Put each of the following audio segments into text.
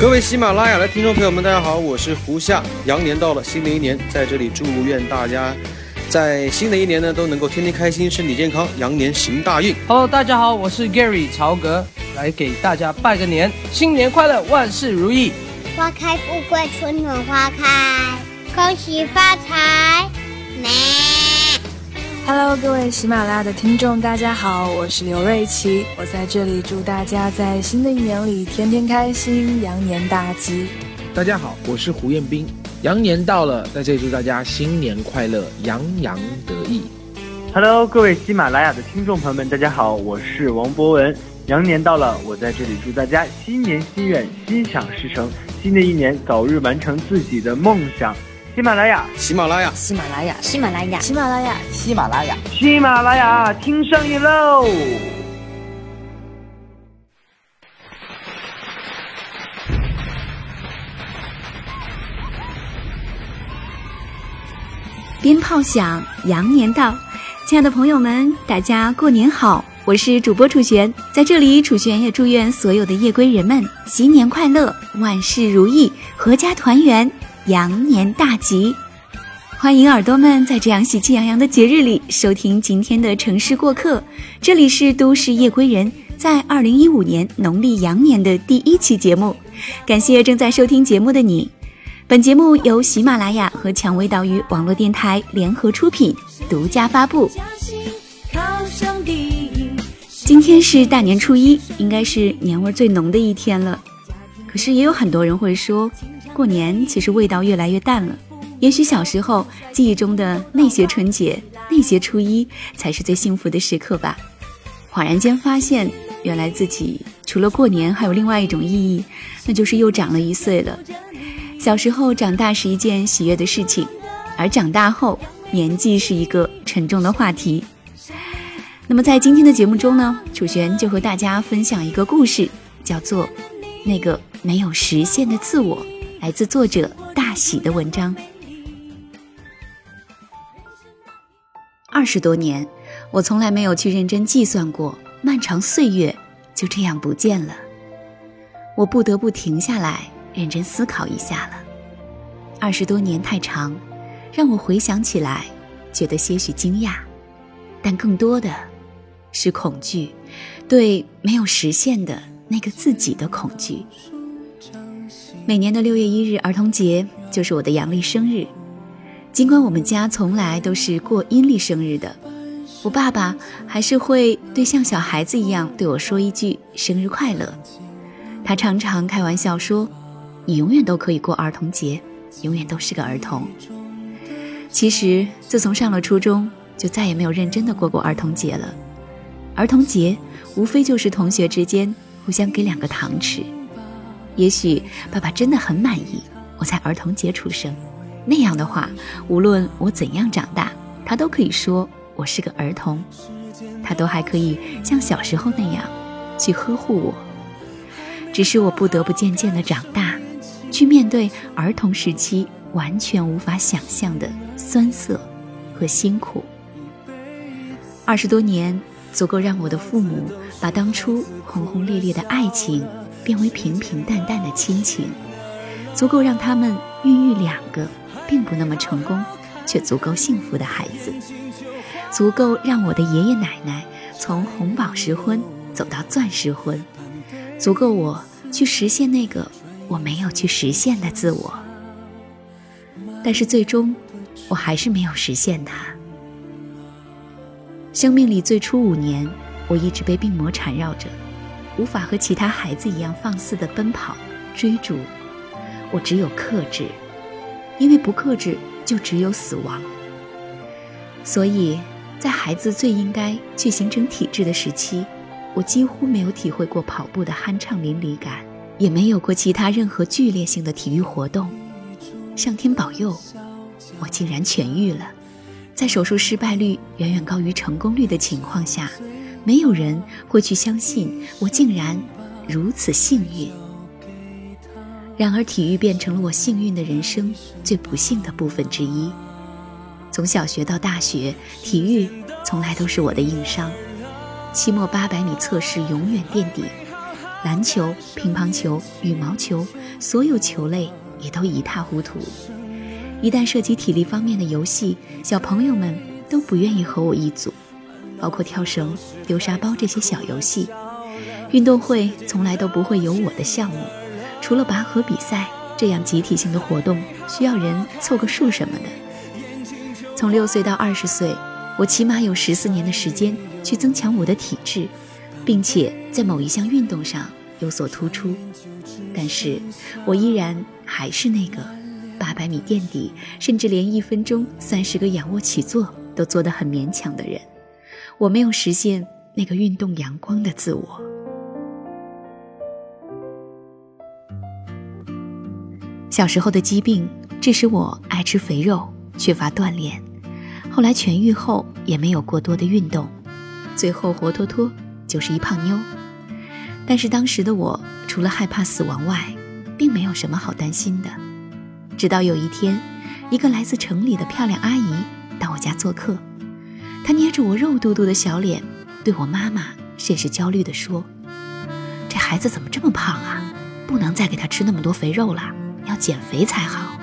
各位喜马拉雅的听众朋友们，大家好，我是胡夏。羊年到了，新的一年，在这里祝愿大家在新的一年呢都能够天天开心，身体健康，羊年行大运。Hello，大家好，我是 Gary 曹格，来给大家拜个年，新年快乐，万事如意，花开富贵，春暖花开，恭喜发财，美。Hello，各位喜马拉雅的听众，大家好，我是刘瑞琪，我在这里祝大家在新的一年里天天开心，羊年大吉。大家好，我是胡彦斌，羊年到了，在这里祝大家新年快乐，洋洋得意。Hello，各位喜马拉雅的听众朋友们，大家好，我是王博文，羊年到了，我在这里祝大家新年心愿心想事成，新的一年早日完成自己的梦想。喜马拉雅，喜马拉雅，喜马拉雅，喜马拉雅，喜马拉雅，喜马拉雅，喜马拉雅，听声音喽！鞭炮响，羊年到，亲爱的朋友们，大家过年好！我是主播楚璇，在这里，楚璇也祝愿所有的夜归人们新年快乐，万事如意，阖家团圆。羊年大吉！欢迎耳朵们在这样喜气洋洋的节日里收听今天的城市过客。这里是都市夜归人，在二零一五年农历羊年的第一期节目。感谢正在收听节目的你。本节目由喜马拉雅和蔷薇岛屿网络电台联合出品，独家发布。今天是大年初一，应该是年味最浓的一天了。可是也有很多人会说。过年其实味道越来越淡了，也许小时候记忆中的那些春节、那些初一才是最幸福的时刻吧。恍然间发现，原来自己除了过年，还有另外一种意义，那就是又长了一岁了。小时候长大是一件喜悦的事情，而长大后年纪是一个沉重的话题。那么在今天的节目中呢，楚璇就和大家分享一个故事，叫做《那个没有实现的自我》。来自作者大喜的文章。二十多年，我从来没有去认真计算过，漫长岁月就这样不见了。我不得不停下来，认真思考一下了。二十多年太长，让我回想起来，觉得些许惊讶，但更多的是恐惧，对没有实现的那个自己的恐惧。每年的六月一日儿童节就是我的阳历生日，尽管我们家从来都是过阴历生日的，我爸爸还是会对像小孩子一样对我说一句生日快乐。他常常开玩笑说：“你永远都可以过儿童节，永远都是个儿童。”其实自从上了初中，就再也没有认真的过过儿童节了。儿童节无非就是同学之间互相给两个糖吃。也许爸爸真的很满意我在儿童节出生，那样的话，无论我怎样长大，他都可以说我是个儿童，他都还可以像小时候那样去呵护我。只是我不得不渐渐的长大，去面对儿童时期完全无法想象的酸涩和辛苦。二十多年足够让我的父母把当初轰轰烈烈的爱情。变为平平淡淡的亲情，足够让他们孕育两个并不那么成功却足够幸福的孩子，足够让我的爷爷奶奶从红宝石婚走到钻石婚，足够我去实现那个我没有去实现的自我。但是最终，我还是没有实现它。生命里最初五年，我一直被病魔缠绕着。无法和其他孩子一样放肆的奔跑、追逐，我只有克制，因为不克制就只有死亡。所以在孩子最应该去形成体质的时期，我几乎没有体会过跑步的酣畅淋漓感，也没有过其他任何剧烈性的体育活动。上天保佑，我竟然痊愈了，在手术失败率远远高于成功率的情况下。没有人会去相信我竟然如此幸运。然而，体育变成了我幸运的人生最不幸的部分之一。从小学到大学，体育从来都是我的硬伤。期末八百米测试永远垫底，篮球、乒乓球、羽毛球，所有球类也都一塌糊涂。一旦涉及体力方面的游戏，小朋友们都不愿意和我一组，包括跳绳、丢沙包这些小游戏。运动会从来都不会有我的项目，除了拔河比赛这样集体性的活动，需要人凑个数什么的。从六岁到二十岁，我起码有十四年的时间去增强我的体质，并且在某一项运动上有所突出。但是，我依然还是那个八百米垫底，甚至连一分钟三十个仰卧起坐都做得很勉强的人。我没有实现那个运动阳光的自我。小时候的疾病致使我爱吃肥肉，缺乏锻炼。后来痊愈后也没有过多的运动，最后活脱脱就是一胖妞。但是当时的我除了害怕死亡外，并没有什么好担心的。直到有一天，一个来自城里的漂亮阿姨到我家做客，他捏着我肉嘟嘟的小脸，对我妈妈甚是焦虑地说：“这孩子怎么这么胖啊？不能再给他吃那么多肥肉了。”要减肥才好。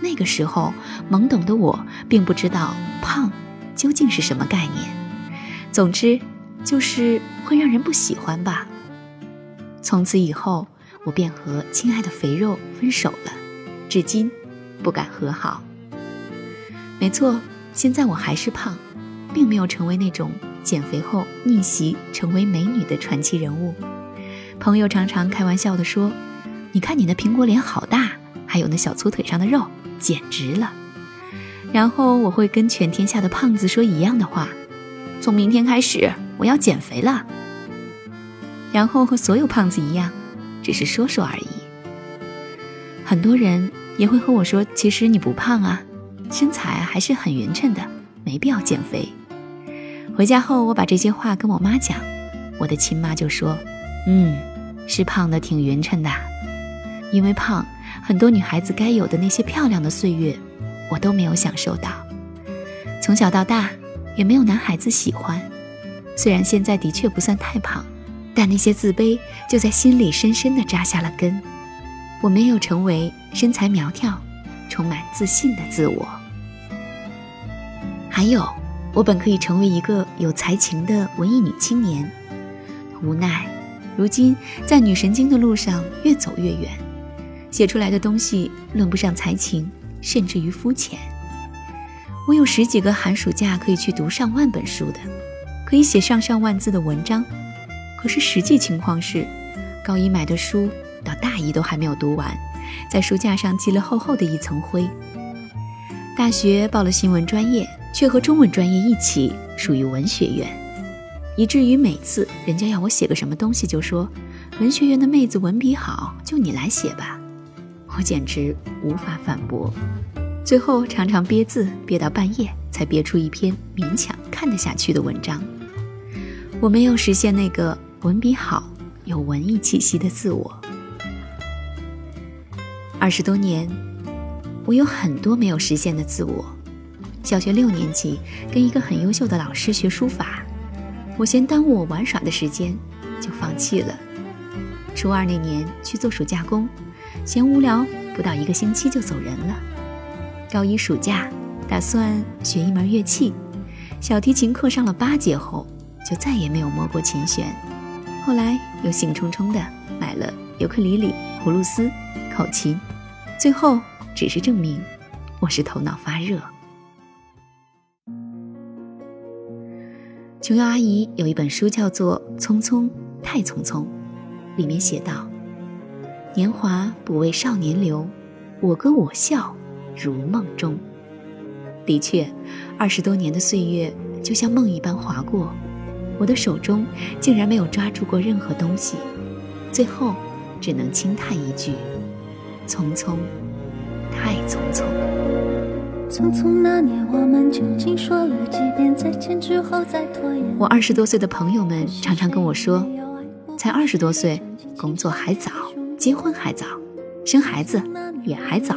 那个时候，懵懂的我并不知道胖究竟是什么概念。总之，就是会让人不喜欢吧。从此以后，我便和亲爱的肥肉分手了，至今不敢和好。没错，现在我还是胖，并没有成为那种减肥后逆袭成为美女的传奇人物。朋友常常开玩笑地说。你看你的苹果脸好大，还有那小粗腿上的肉，简直了。然后我会跟全天下的胖子说一样的话：从明天开始，我要减肥了。然后和所有胖子一样，只是说说而已。很多人也会和我说：其实你不胖啊，身材还是很匀称的，没必要减肥。回家后，我把这些话跟我妈讲，我的亲妈就说：嗯，是胖的挺匀称的。因为胖，很多女孩子该有的那些漂亮的岁月，我都没有享受到。从小到大，也没有男孩子喜欢。虽然现在的确不算太胖，但那些自卑就在心里深深地扎下了根。我没有成为身材苗条、充满自信的自我。还有，我本可以成为一个有才情的文艺女青年，无奈，如今在女神经的路上越走越远。写出来的东西论不上才情，甚至于肤浅。我有十几个寒暑假可以去读上万本书的，可以写上上万字的文章。可是实际情况是，高一买的书到大一都还没有读完，在书架上积了厚厚的一层灰。大学报了新闻专业，却和中文专业一起属于文学院，以至于每次人家要我写个什么东西，就说文学院的妹子文笔好，就你来写吧。我简直无法反驳，最后常常憋字憋到半夜，才憋出一篇勉强看得下去的文章。我没有实现那个文笔好、有文艺气息的自我。二十多年，我有很多没有实现的自我。小学六年级跟一个很优秀的老师学书法，我嫌耽误我玩耍的时间，就放弃了。初二那年去做暑假工。嫌无聊，不到一个星期就走人了。高一暑假打算学一门乐器，小提琴课上了八节后，就再也没有摸过琴弦。后来又兴冲冲的买了尤克里里、葫芦丝、口琴，最后只是证明我是头脑发热。琼瑶阿姨有一本书叫做《匆匆太匆匆》，里面写道。年华不为少年留，我歌我笑如梦中。的确，二十多年的岁月就像梦一般划过，我的手中竟然没有抓住过任何东西，最后只能轻叹一句：匆匆，太匆匆。匆匆那年，我们究竟说了几遍再见之后再拖延？我二十多岁的朋友们常常跟我说，才二十多岁，工作还早。结婚还早，生孩子也还早，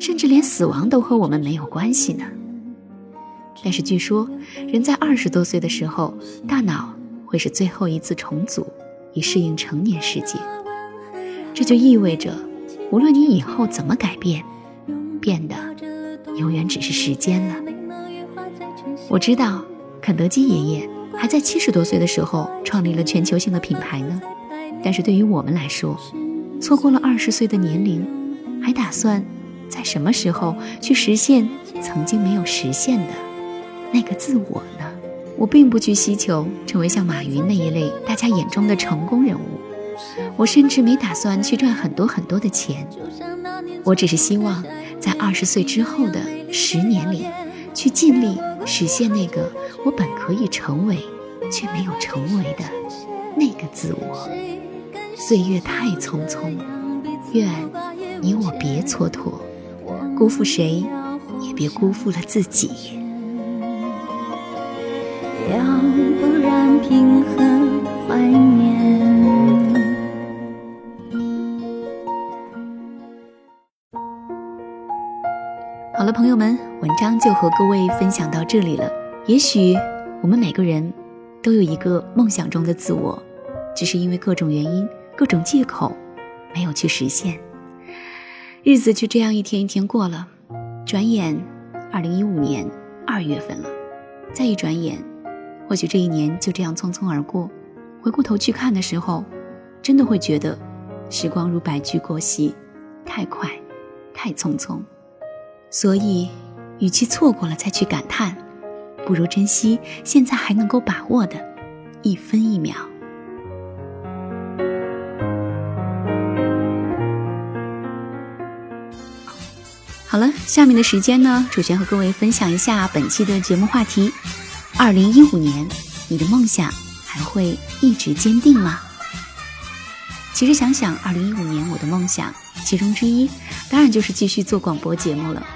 甚至连死亡都和我们没有关系呢。但是据说，人在二十多岁的时候，大脑会是最后一次重组，以适应成年世界。这就意味着，无论你以后怎么改变，变的永远只是时间了。我知道，肯德基爷爷还在七十多岁的时候创立了全球性的品牌呢。但是对于我们来说，错过了二十岁的年龄，还打算在什么时候去实现曾经没有实现的那个自我呢？我并不去希求成为像马云那一类大家眼中的成功人物，我甚至没打算去赚很多很多的钱。我只是希望在二十岁之后的十年里，去尽力实现那个我本可以成为却没有成为的那个自我。岁月太匆匆，愿你我别蹉跎，辜负谁也别辜负了自己。要不然凭何怀念？好了，朋友们，文章就和各位分享到这里了。也许我们每个人都有一个梦想中的自我，只是因为各种原因、各种借口，没有去实现。日子就这样一天一天过了，转眼，二零一五年二月份了，再一转眼。或许这一年就这样匆匆而过，回过头去看的时候，真的会觉得时光如白驹过隙，太快，太匆匆。所以，与其错过了再去感叹，不如珍惜现在还能够把握的一分一秒。好了，下面的时间呢，主旋和各位分享一下本期的节目话题。二零一五年，你的梦想还会一直坚定吗？其实想想，二零一五年我的梦想，其中之一当然就是继续做广播节目了。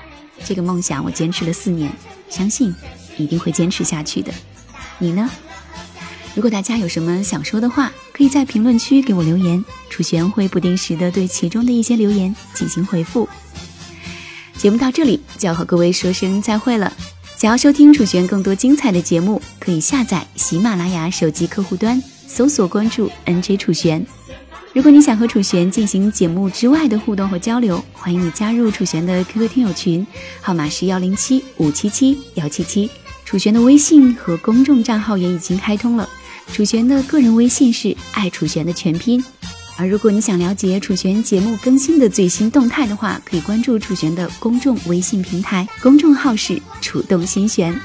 这个梦想我坚持了四年，相信一定会坚持下去的。你呢？如果大家有什么想说的话，可以在评论区给我留言，楚璇会不定时的对其中的一些留言进行回复。节目到这里就要和各位说声再会了。想要收听楚璇更多精彩的节目，可以下载喜马拉雅手机客户端，搜索关注 NJ 楚璇。如果你想和楚璇进行节目之外的互动和交流，欢迎你加入楚璇的 QQ 听友群，号码是幺零七五七七幺七七。楚璇的微信和公众账号也已经开通了，楚璇的个人微信是爱楚璇的全拼。而如果你想了解楚璇节目更新的最新动态的话，可以关注楚璇的公众微信平台，公众号是“楚动心弦”。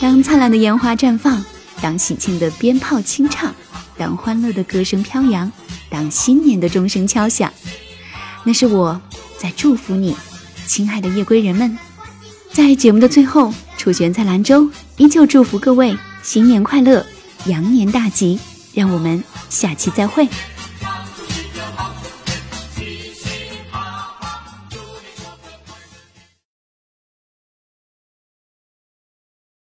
当灿烂的烟花绽放，当喜庆的鞭炮清唱，当欢乐的歌声飘扬，当新年的钟声敲响，那是我在祝福你，亲爱的夜归人们。在节目的最后，楚璇在兰州依旧祝福各位新年快乐，羊年大吉。让我们下期再会。